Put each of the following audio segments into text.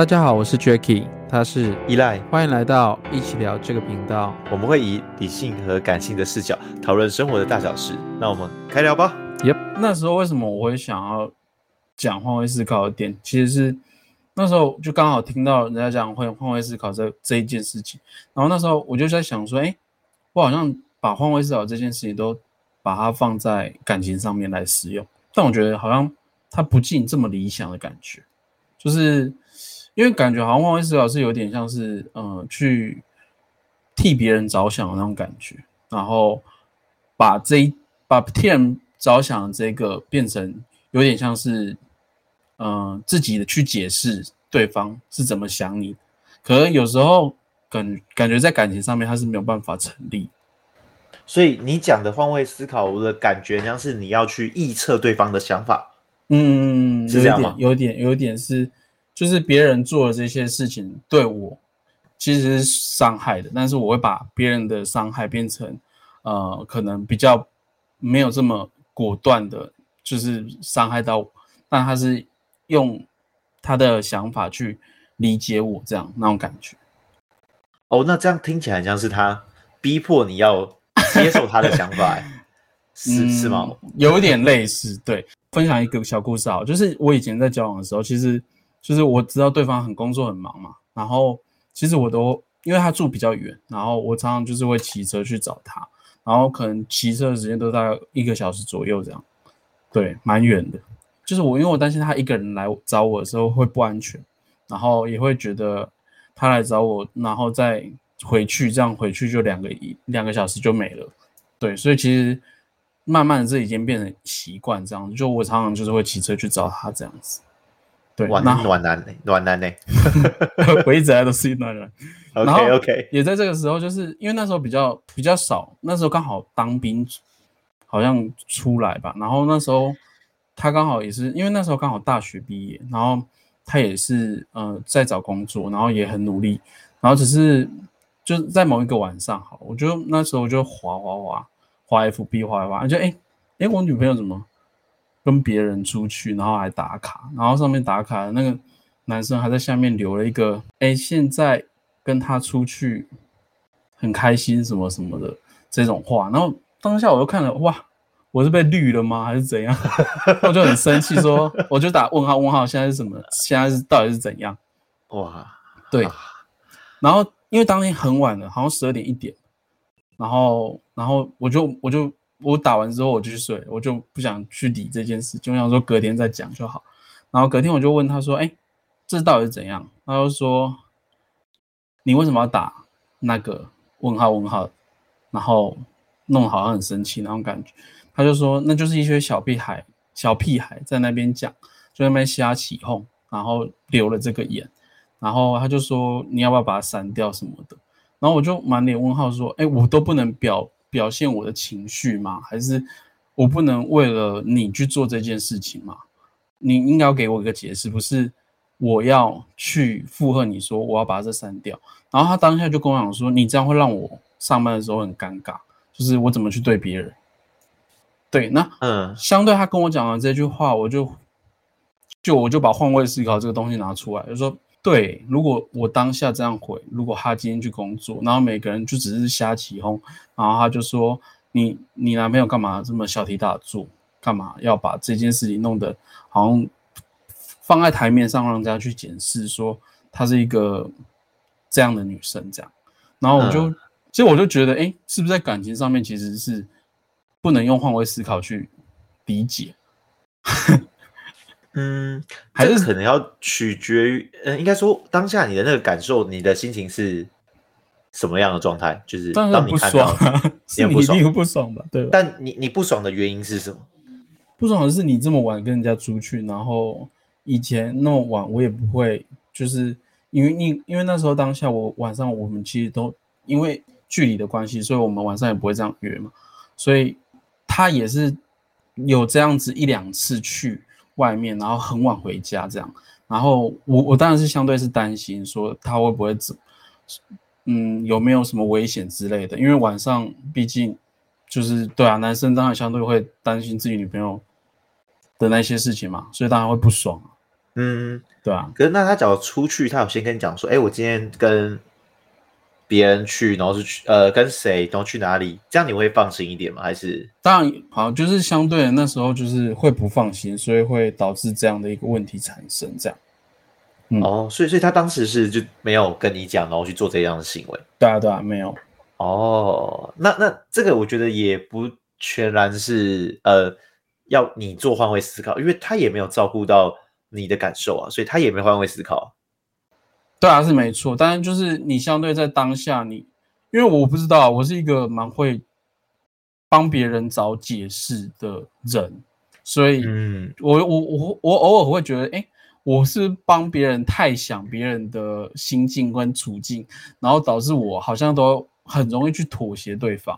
大家好，我是 Jacky，他是依赖，欢迎来到一起聊这个频道。我们会以理性和感性的视角讨论生活的大小事。那我们开聊吧。Yep，那时候为什么我会想要讲换位思考的点，其实是那时候就刚好听到人家讲会换位思考这这一件事情，然后那时候我就在想说，哎，我好像把换位思考这件事情都把它放在感情上面来使用，但我觉得好像它不尽这么理想的感觉，就是。因为感觉好像换位思考是有点像是，呃，去替别人着想的那种感觉，然后把这一把替人着想的这个变成有点像是，嗯，自己的去解释对方是怎么想你，可能有时候感感觉在感情上面他是没有办法成立，所以你讲的换位思考，我的感觉像是你要去臆测对方的想法，嗯，是这样吗？有点，有点是。就是别人做的这些事情对我其实是伤害的，但是我会把别人的伤害变成，呃，可能比较没有这么果断的，就是伤害到我，但他是用他的想法去理解我这样那种感觉。哦，那这样听起来像是他逼迫你要接受他的想法，是是吗？有点类似。对，分享一个小故事啊，就是我以前在交往的时候，其实。就是我知道对方很工作很忙嘛，然后其实我都因为他住比较远，然后我常常就是会骑车去找他，然后可能骑车的时间都大概一个小时左右这样，对，蛮远的。就是我因为我担心他一个人来找我的时候会不安全，然后也会觉得他来找我，然后再回去，这样回去就两个一两个小时就没了。对，所以其实慢慢的这已经变成习惯，这样就我常常就是会骑车去找他这样子。暖暖男呢？暖男呢？我一直来都是暖男。OK OK，也在这个时候，就是因为那时候比较比较少，那时候刚好当兵，好像出来吧。然后那时候他刚好也是，因为那时候刚好大学毕业，然后他也是呃在找工作，然后也很努力。然后只是就在某一个晚上，好，我就那时候就滑滑滑滑 FB 滑滑，就哎哎，我女朋友怎么？跟别人出去，然后还打卡，然后上面打卡的那个男生还在下面留了一个“哎，现在跟他出去很开心什么什么的”这种话。然后当下我就看了，哇，我是被绿了吗？还是怎样？我就很生气，说我就打问号问号，现在是什么？现在是到底是怎样？哇，对。然后因为当天很晚了，好像十二点一点，然后然后我就我就。我打完之后我就去睡，我就不想去理这件事，就想说隔天再讲就好。然后隔天我就问他说：“哎，这到底是怎样？”他就说：“你为什么要打那个问号问号？然后弄好像很生气那种感觉。”他就说：“那就是一些小屁孩，小屁孩在那边讲，就在那边瞎起哄，然后留了这个言。然后他就说：你要不要把它删掉什么的？然后我就满脸问号说：哎，我都不能表。”表现我的情绪吗？还是我不能为了你去做这件事情吗？你应该要给我一个解释，不是我要去附和你说我要把这删掉。然后他当下就跟我讲说：“你这样会让我上班的时候很尴尬，就是我怎么去对别人？”对，那嗯，相对他跟我讲的这句话，我就就我就把换位思考这个东西拿出来，就说。对，如果我当下这样回，如果他今天去工作，然后每个人就只是瞎起哄，然后他就说你你男朋友干嘛这么小题大做，干嘛要把这件事情弄得好像放在台面上让人家去检视，说她是一个这样的女生这样，然后我就其实我就觉得，哎，是不是在感情上面其实是不能用换位思考去理解？嗯，还是可能要取决于，嗯，应该说当下你的那个感受，你的心情是什么样的状态？就是当你看到，你 不爽，不爽吧？对。但你你不爽的原因是什么？不爽的是你这么晚跟人家出去，然后以前那么晚我也不会，就是因为你因为那时候当下我晚上我们其实都因为距离的关系，所以我们晚上也不会这样约嘛。所以他也是有这样子一两次去。外面，然后很晚回家这样，然后我我当然是相对是担心说他会不会走，嗯，有没有什么危险之类的？因为晚上毕竟就是对啊，男生当然相对会担心自己女朋友的那些事情嘛，所以当然会不爽。嗯，对啊。可是那他只要出去，他有先跟你讲说，哎，我今天跟别人去，然后是去呃跟谁，然后去哪里，这样你会放心一点吗？还是当然好，就是相对的那时候就是会不放心，所以会导致这样的一个问题产生。这样，哦，所以所以他当时是就没有跟你讲，然后去做这样的行为。对啊，对啊，没有。哦，那那这个我觉得也不全然是呃要你做换位思考，因为他也没有照顾到你的感受啊，所以他也没换位思考。对啊，是没错，但是就是你相对在当下，你因为我不知道，我是一个蛮会帮别人找解释的人，所以嗯，我我我我偶尔会觉得，哎，我是帮别人太想别人的心境跟处境，然后导致我好像都。很容易去妥协对方，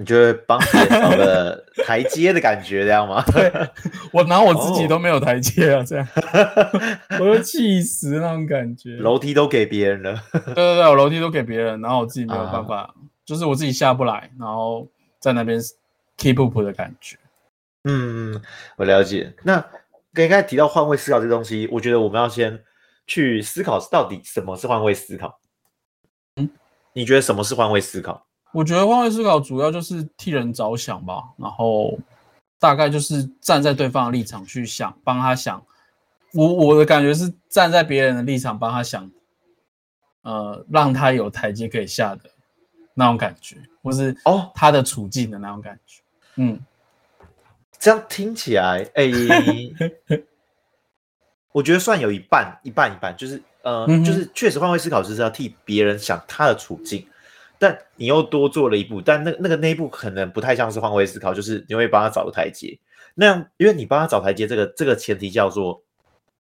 你觉得帮别人找个台阶的感觉，这样吗？对我拿我自己都没有台阶啊，这样我就气死那种感觉。楼梯都给别人了，对对对，我楼梯都给别人，然后我自己没有办法，就是我自己下不来，然后在那边 keep up 的感觉。嗯，我了解。那刚才提到换位思考这东西，我觉得我们要先去思考到底什么是换位思考。你觉得什么是换位思考？我觉得换位思考主要就是替人着想吧，然后大概就是站在对方的立场去想，帮他想。我我的感觉是站在别人的立场帮他想，呃，让他有台阶可以下的那种感觉，或是哦他的处境的那种感觉。嗯，这样听起来，哎，我觉得算有一半，一半一半，就是。呃，就是确实换位思考，就是要替别人想他的处境，但你又多做了一步，但那那个那一步可能不太像是换位思考，就是你会帮他找个台阶。那样，因为你帮他找台阶，这个这个前提叫做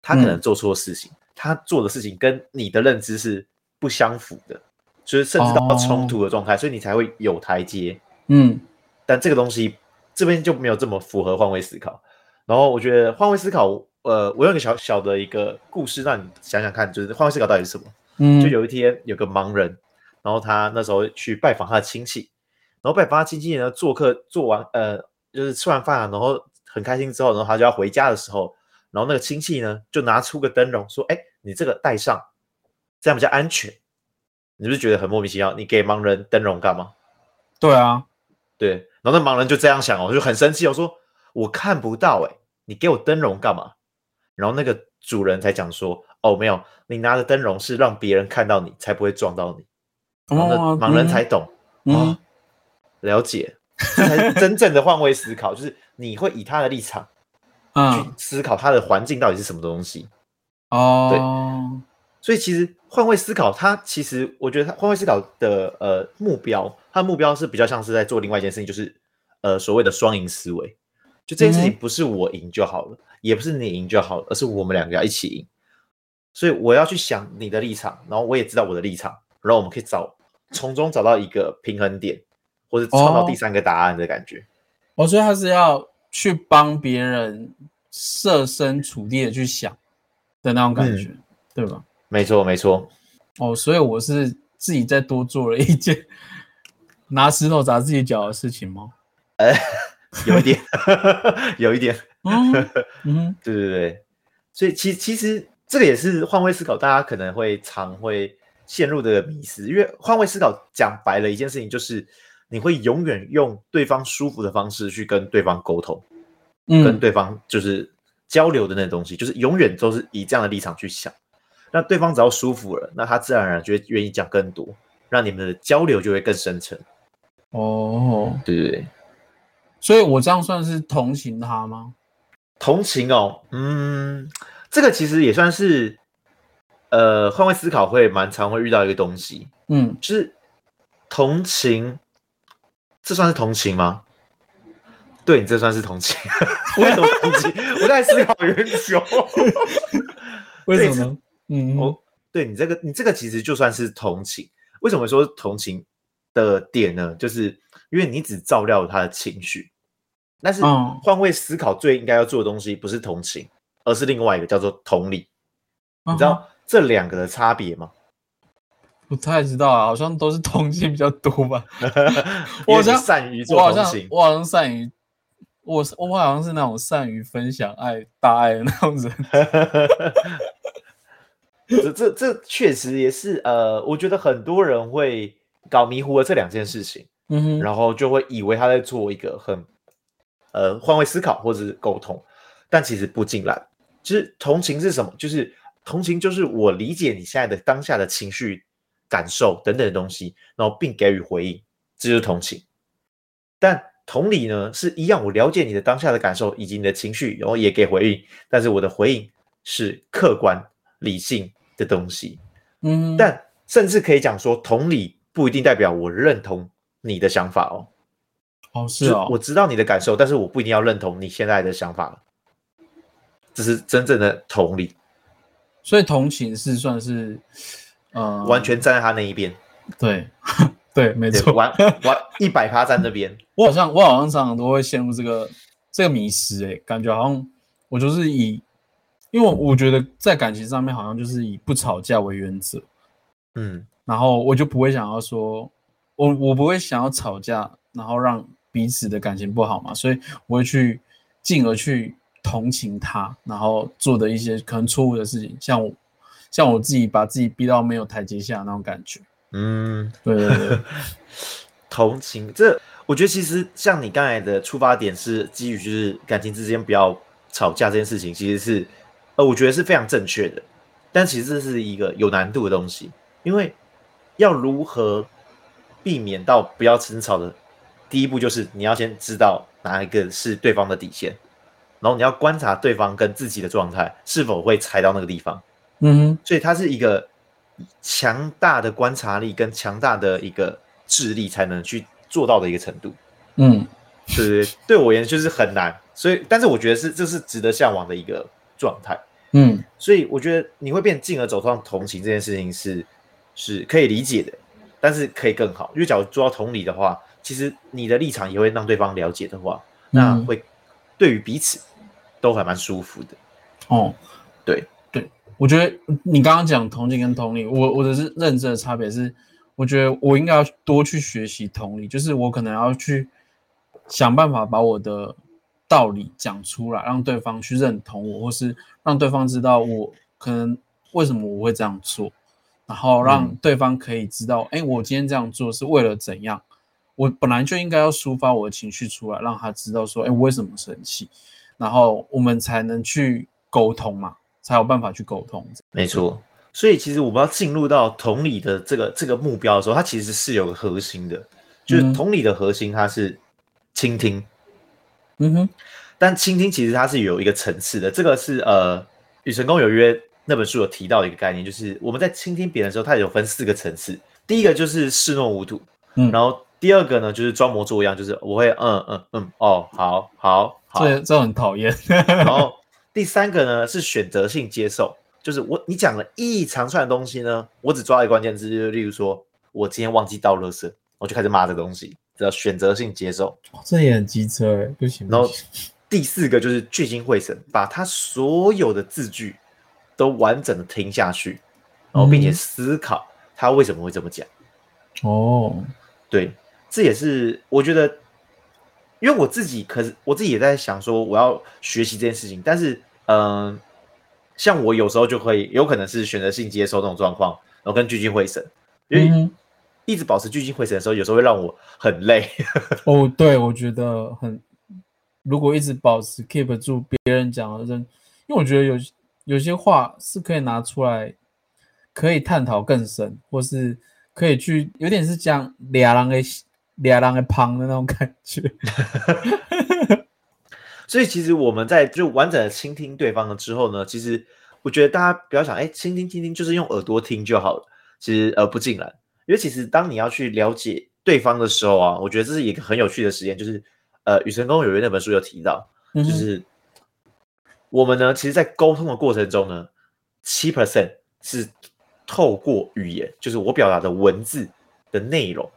他可能做错事情，他做的事情跟你的认知是不相符的，就是甚至到冲突的状态，所以你才会有台阶。嗯，但这个东西这边就没有这么符合换位思考。然后我觉得换位思考。呃，我有个小小的一个故事，让你想想看，就是换位思考到底是什么？嗯，就有一天有个盲人，然后他那时候去拜访他的亲戚，然后拜访他亲戚呢，做客做完，呃，就是吃完饭啊，然后很开心之后，然后他就要回家的时候，然后那个亲戚呢就拿出个灯笼说：“哎，你这个戴上，这样比较安全。”你是不是觉得很莫名其妙？你给盲人灯笼干嘛？对啊，对，然后那盲人就这样想哦，就很生气哦，说：“我看不到，哎，你给我灯笼干嘛？”然后那个主人才讲说：“哦，没有，你拿着灯笼是让别人看到你，才不会撞到你。”然后盲人才懂哦，了解，才是 真正的换位思考，就是你会以他的立场去思考他的环境到底是什么东西。哦，对，所以其实换位思考，它其实我觉得它换位思考的呃目标，它的目标是比较像是在做另外一件事情，就是呃所谓的双赢思维。就这件事情不是我赢就好了。也不是你赢就好了，而是我们两个要一起赢。所以我要去想你的立场，然后我也知道我的立场，然后我们可以找从中找到一个平衡点，或者创造第三个答案的感觉。我觉得他是要去帮别人设身处地的去想的那种感觉，对吧？没错，没错。哦，所以我是自己再多做了一件 拿石头砸自己脚的事情吗？呃，有一点，有一点。嗯嗯，对对对，所以其其实这个也是换位思考，大家可能会常会陷入的迷思。因为换位思考讲白了一件事情，就是你会永远用对方舒服的方式去跟对方沟通，跟对方就是交流的那东西，就是永远都是以这样的立场去想。那对方只要舒服了，那他自然而然就会愿意讲更多，让你们的交流就会更深沉。哦，对对对，所以我这样算是同情他吗？同情哦，嗯，这个其实也算是，呃，换位思考会蛮常会遇到一个东西，嗯，就是同情，这算是同情吗？对你这算是同情？为什么同情？我在思考很久，为什么？嗯，哦，对你这个，你这个其实就算是同情。为什么说同情的点呢？就是因为你只照料他的情绪。但是换位思考最应该要做的东西不是同情，而是另外一个叫做同理。你知道这两个的差别吗？不太知道啊，好像都是同性比较多吧。我好像善于做同情，我好像善于我我好像是那种善于分享爱大爱的那种人。这这这确实也是呃，我觉得很多人会搞迷糊了这两件事情，嗯哼，然后就会以为他在做一个很呃换位思考或者是沟通，但其实不尽然。其实同情是什么？就是同情就是我理解你现在的当下的情绪、感受等等的东西，然后并给予回应，这就是同情。但同理呢，是一样，我了解你的当下的感受以及你的情绪，然后也给回应，但是我的回应是客观理性的东西。嗯，但甚至可以讲说，同理不一定代表我认同你的想法哦。哦，是哦，我知道你的感受，但是我不一定要认同你现在的想法了。这是真正的同理，所以同情是算是呃，完全站在他那一边。对。对，没错，完 完一百趴站那边。我好像我好像常常都会陷入这个这个迷失，哎，感觉好像我就是以，因为我觉得在感情上面好像就是以不吵架为原则，嗯，然后我就不会想要说，我我不会想要吵架，然后让彼此的感情不好嘛，所以我会去进而去同情他，然后做的一些可能错误的事情，像我像我自己把自己逼到没有台阶下那种感觉。嗯，对对对，同情这，我觉得其实像你刚才的出发点是基于就是感情之间不要吵架这件事情，其实是呃，我觉得是非常正确的。但其实这是一个有难度的东西，因为要如何避免到不要争吵的，第一步就是你要先知道哪一个是对方的底线，然后你要观察对方跟自己的状态是否会踩到那个地方。嗯，所以它是一个。强大的观察力跟强大的一个智力才能去做到的一个程度，嗯，对对，对我而言就是很难，所以但是我觉得是这是值得向往的一个状态，嗯，所以我觉得你会变进而走上同情这件事情是是可以理解的，但是可以更好，因为假如做到同理的话，其实你的立场也会让对方了解的话，那会对于彼此都还蛮舒服的，哦，对。对。我觉得你刚刚讲同情跟同理，我我的是认知的差别是，我觉得我应该要多去学习同理，就是我可能要去想办法把我的道理讲出来，让对方去认同我，或是让对方知道我可能为什么我会这样做，然后让对方可以知道，哎，我今天这样做是为了怎样，我本来就应该要抒发我的情绪出来，让他知道说，哎，我为什么生气，然后我们才能去沟通嘛。才有办法去沟通，没错。所以其实我们要进入到同理的这个这个目标的时候，它其实是有个核心的，就是同理的核心，它是倾听。嗯哼。但倾听其实它是有一个层次的，这个是呃《与成功有约》那本书有提到的一个概念，就是我们在倾听别人的时候，它有分四个层次。第一个就是视若无睹，嗯。然后第二个呢，就是装模作样，就是我会嗯嗯嗯哦，好好好，这这很讨厌。然后。第三个呢是选择性接受，就是我你讲了一长串的东西呢，我只抓一个关键字，就例如说我今天忘记倒垃圾，我就开始骂这东西，叫选择性接受。这也很机车哎，不行。然后第四个就是聚精会神，把他所有的字句都完整的听下去，然后并且思考他为什么会这么讲。哦，对，这也是我觉得。因为我自己，可是我自己也在想说，我要学习这件事情。但是，嗯，像我有时候就会有可能是选择性接受这种状况，然后跟聚精会神。因为一直保持聚精会神的时候，有时候会让我很累。哦，对，我觉得很，如果一直保持 keep 住别人讲的，因为我觉得有有些话是可以拿出来，可以探讨更深，或是可以去有点是讲两人的。俩人的旁的那种感觉，所以其实我们在就完整的倾听对方了之后呢，其实我觉得大家不要想，哎，倾听倾听就是用耳朵听就好了，其实呃不尽然，因为其实当你要去了解对方的时候啊，我觉得这是一个很有趣的实验，就是呃《与成功有约》那本书有提到，就是我们呢，其实，在沟通的过程中呢，七 percent 是透过语言，就是我表达的文字的内容。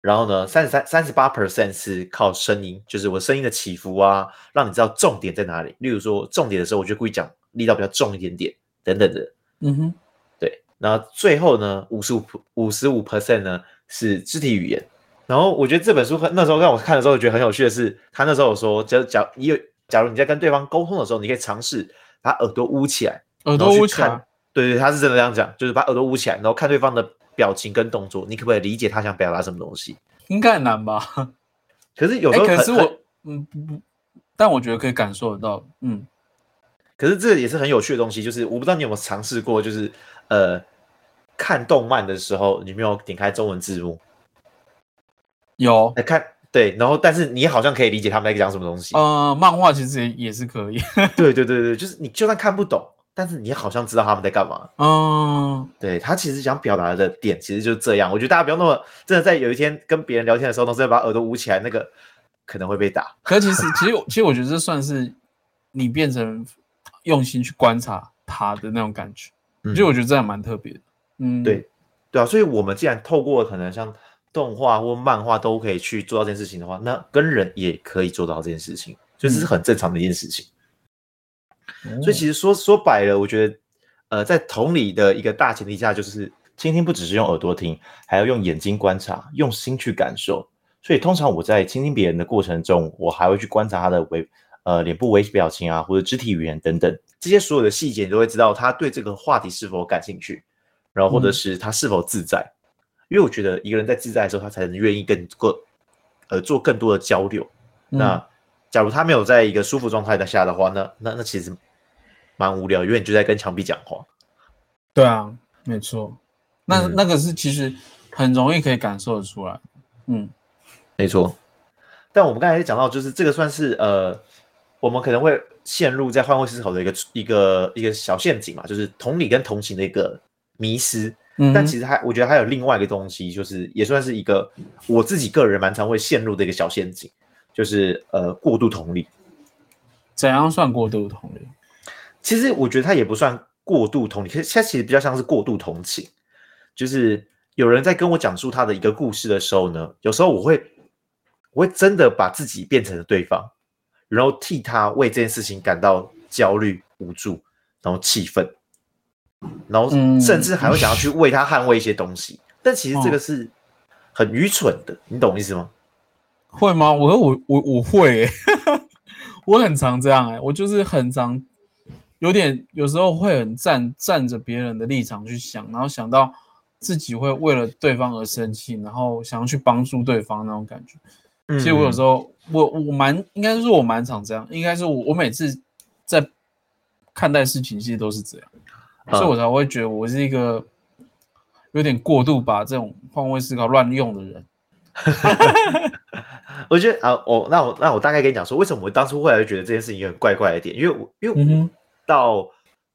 然后呢，三十三、三十八 percent 是靠声音，就是我声音的起伏啊，让你知道重点在哪里。例如说重点的时候，我就故意讲力道比较重一点点，等等的。嗯哼，对。然后最后呢，五十五五十五 percent 呢是肢体语言，然后我觉得这本书很那时候让我看的时候我觉得很有趣的是，他那时候有说，假假你有假如你在跟对方沟通的时候，你可以尝试把耳朵捂起来，耳朵捂起来。对对，他是真的这样讲，就是把耳朵捂起来，然后看对方的表情跟动作，你可不可以理解他想表达什么东西？应该很难吧？可是有时候，可是我嗯不不，但我觉得可以感受得到，嗯。可是这也是很有趣的东西，就是我不知道你有没有尝试过，就是呃看动漫的时候，你没有点开中文字幕？有，来看对，然后但是你好像可以理解他们在讲什么东西。呃，漫画其实也也是可以。对对对对，就是你就算看不懂。但是你好像知道他们在干嘛哦，对他其实想表达的点其实就是这样。我觉得大家不要那么真的在有一天跟别人聊天的时候，都是要把耳朵捂起来，那个可能会被打。可其实其实 其实我觉得这算是你变成用心去观察他的那种感觉，其实我觉得这样蛮特别的。嗯，对对啊，所以我们既然透过可能像动画或漫画都可以去做到这件事情的话，那跟人也可以做到这件事情，就是很正常的一件事情。所以其实说说白了，我觉得，呃，在同理的一个大前提下，就是倾听不只是用耳朵听，还要用眼睛观察，用心去感受。所以通常我在倾听别人的过程中，我还会去观察他的微呃脸部微表情啊，或者肢体语言等等这些所有的细节，你都会知道他对这个话题是否感兴趣，然后或者是他是否自在。因为我觉得一个人在自在的时候，他才能愿意更更呃做更多的交流。那假如他没有在一个舒服状态的下的话，那那那其实。蛮无聊，因为你就在跟墙壁讲话。对啊，没错，那那个是其实很容易可以感受得出来。嗯，没错。但我们刚才讲到，就是这个算是呃，我们可能会陷入在换位思考的一个一个一个小陷阱嘛，就是同理跟同情的一个迷失。嗯，但其实还我觉得还有另外一个东西，就是也算是一个我自己个人蛮常会陷入的一个小陷阱，就是呃过度同理。怎样算过度同理？其实我觉得他也不算过度同理，其实他其实比较像是过度同情。就是有人在跟我讲述他的一个故事的时候呢，有时候我会，我会真的把自己变成了对方，然后替他为这件事情感到焦虑、无助，然后气愤，然后甚至还会想要去为他捍卫一些东西。但其实这个是很愚蠢的，你懂意思吗？会吗？我我我我会，我很常这样哎，我就是很常。有点有时候会很站站着别人的立场去想，然后想到自己会为了对方而生气，然后想要去帮助对方那种感觉。其实我有时候我我蛮应该是我蛮常这样，应该是我我每次在看待事情其实都是这样，所以我才会觉得我是一个有点过度把这种换位思考乱用的人。我觉得啊，我那我那我大概跟你讲说，为什么我当初后来觉得这件事情有很怪怪的点，因为我因为我。到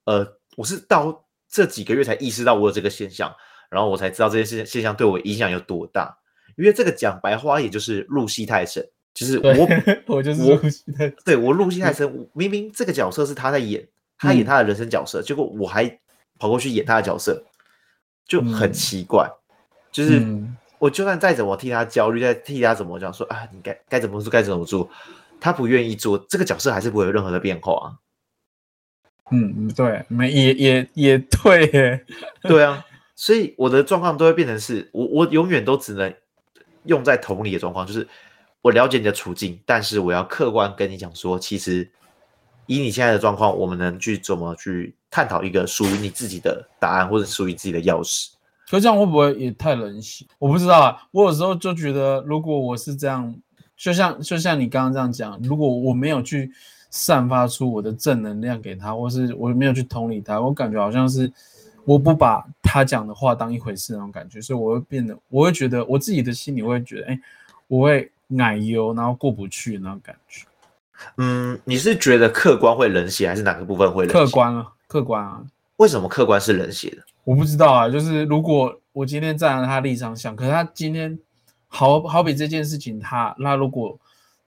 呃，我是到这几个月才意识到我有这个现象，然后我才知道这件事现象对我影响有多大。因为这个讲白话，也就是入戏太深，就是我我就是入戏太深对我入戏太深。明明这个角色是他在演，他演他的人生角色，结果我还跑过去演他的角色，就很奇怪。就是我就算再怎么替他焦虑，再替他怎么讲说啊，你该该怎么做该怎么做，他不愿意做，这个角色还是不会有任何的变化。嗯，对，没也也也对，耶，对啊，所以我的状况都会变成是我我永远都只能用在同理的状况，就是我了解你的处境，但是我要客观跟你讲说，其实以你现在的状况，我们能去怎么去探讨一个属于你自己的答案，或者属于自己的钥匙。可这样会不会也太冷血？我不知道啊，我有时候就觉得，如果我是这样，就像就像你刚刚这样讲，如果我没有去。散发出我的正能量给他，或是我没有去同理他，我感觉好像是我不把他讲的话当一回事那种感觉，所以我会变得，我会觉得我自己的心里会觉得，哎，我会奶油，然后过不去那种感觉。嗯，你是觉得客观会冷血，还是哪个部分会冷血？客观啊，客观啊。为什么客观是冷血的？我不知道啊，就是如果我今天站在他立场想，可是他今天好好比这件事情，他那如果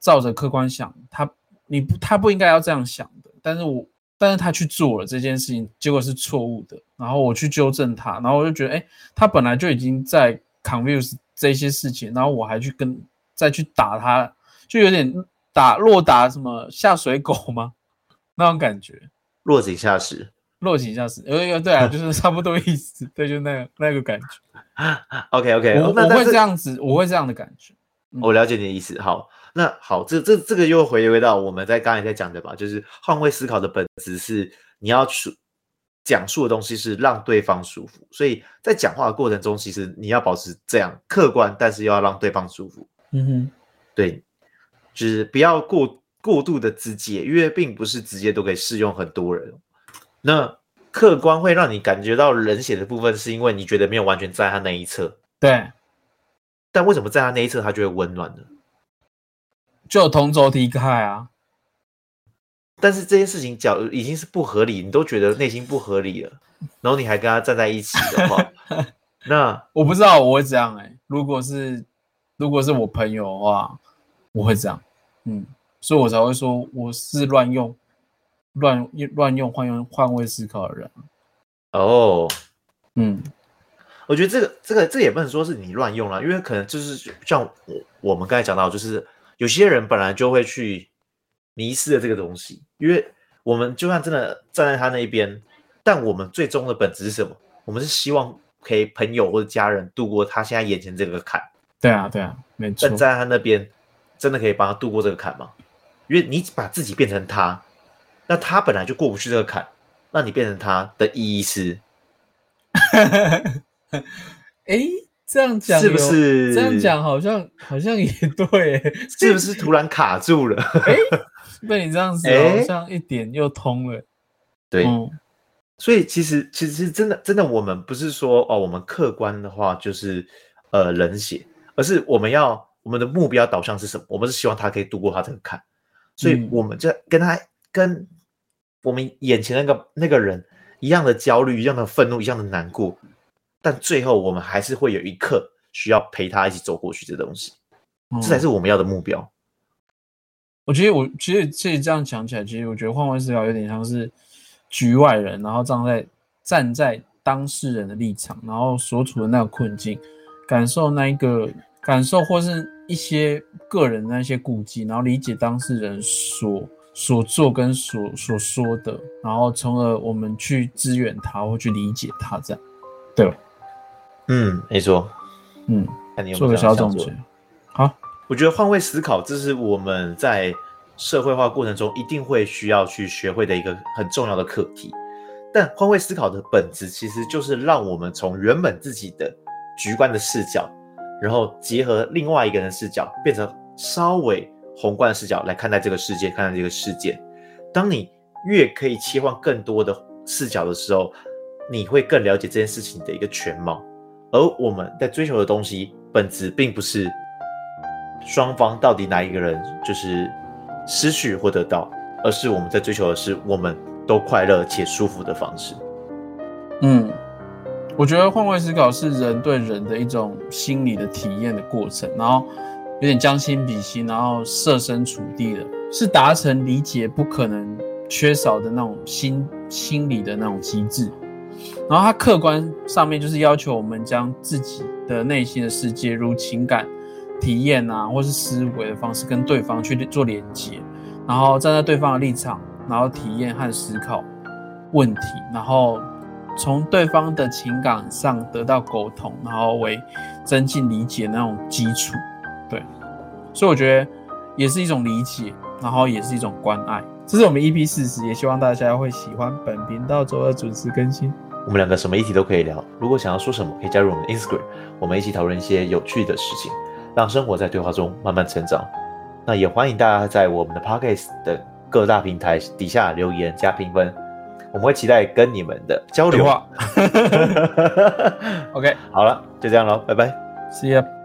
照着客观想，他。你不，他不应该要这样想的。但是我，但是他去做了这件事情，结果是错误的。然后我去纠正他，然后我就觉得，哎，他本来就已经在 confuse 这些事情，然后我还去跟再去打他，就有点打落打什么下水狗吗？那种感觉，落井下石，落井下石。呃，对啊，就是差不多意思。对，就那个那个感觉。OK OK，我我会这样子，我会这样的感觉。我了解你的意思。好，那好，这这这个又回归到我们在刚才在讲的吧，就是换位思考的本质是你要去讲述的东西是让对方舒服，所以在讲话的过程中，其实你要保持这样客观，但是又要让对方舒服。嗯哼，对，就是不要过过度的直接，因为并不是直接都可以适用很多人。那客观会让你感觉到冷血的部分，是因为你觉得没有完全在他那一侧。对。但为什么在他那一侧，他就会温暖呢？就同轴离开啊！但是这件事情讲已经是不合理，你都觉得内心不合理了，然后你还跟他站在一起的话，那我不知道我会怎样哎。如果是如果是我朋友的话，我会这样，嗯，所以我才会说我是乱用乱乱用换用换位思考的人。哦，嗯。我觉得这个这个这也不能说是你乱用了，因为可能就是像我我们刚才讲到，就是有些人本来就会去迷失了这个东西，因为我们就算真的站在他那一边，但我们最终的本质是什么？我们是希望可以朋友或者家人度过他现在眼前这个坎。对啊，对啊，没错。站在他那边，真的可以帮他度过这个坎吗？因为你把自己变成他，那他本来就过不去这个坎，那你变成他的意义是？哎，这样讲是不是？这样讲好像好像也对，是不是突然卡住了？哎，被你这样子，好像一点又通了。对，所以其实其实真的真的，我们不是说哦，我们客观的话就是呃冷血，而是我们要我们的目标导向是什么？我们是希望他可以度过他这个坎，所以我们就跟他跟我们眼前那个那个人一样的焦虑，一样的愤怒，一样的难过。但最后，我们还是会有一刻需要陪他一起走过去。的东西，这才是我们要的目标。我觉得，我其实其实这样讲起来，其实我觉得换位思考有点像是局外人，然后站在站在当事人的立场，然后所处的那个困境，感受那一个感受，或是一些个人那些顾忌，然后理解当事人所所做跟所所说的，然后从而我们去支援他或去理解他，这样对吧。嗯，没错。嗯，看你有做个小总结。好，我觉得换位思考，这是我们在社会化过程中一定会需要去学会的一个很重要的课题。但换位思考的本质，其实就是让我们从原本自己的局观的视角，然后结合另外一个人的视角，变成稍微宏观的视角来看待这个世界，看待这个事件。当你越可以切换更多的视角的时候，你会更了解这件事情的一个全貌。而我们在追求的东西本质并不是双方到底哪一个人就是失去或得到，而是我们在追求的是我们都快乐且舒服的方式。嗯，我觉得换位思考是人对人的一种心理的体验的过程，然后有点将心比心，然后设身处地的，是达成理解不可能缺少的那种心心理的那种机制。然后它客观上面就是要求我们将自己的内心的世界，如情感体验啊，或是思维的方式，跟对方去做连接，然后站在对方的立场，然后体验和思考问题，然后从对方的情感上得到沟通，然后为增进理解那种基础。对，所以我觉得也是一种理解，然后也是一种关爱。这是我们 EP 四十，也希望大家会喜欢本频道周二准时更新。我们两个什么议题都可以聊，如果想要说什么，可以加入我们的 Instagram，我们一起讨论一些有趣的事情，让生活在对话中慢慢成长。那也欢迎大家在我们的 Podcast 的各大平台底下留言加评分，我们会期待跟你们的交流。OK，好了，就这样喽，拜拜，See you。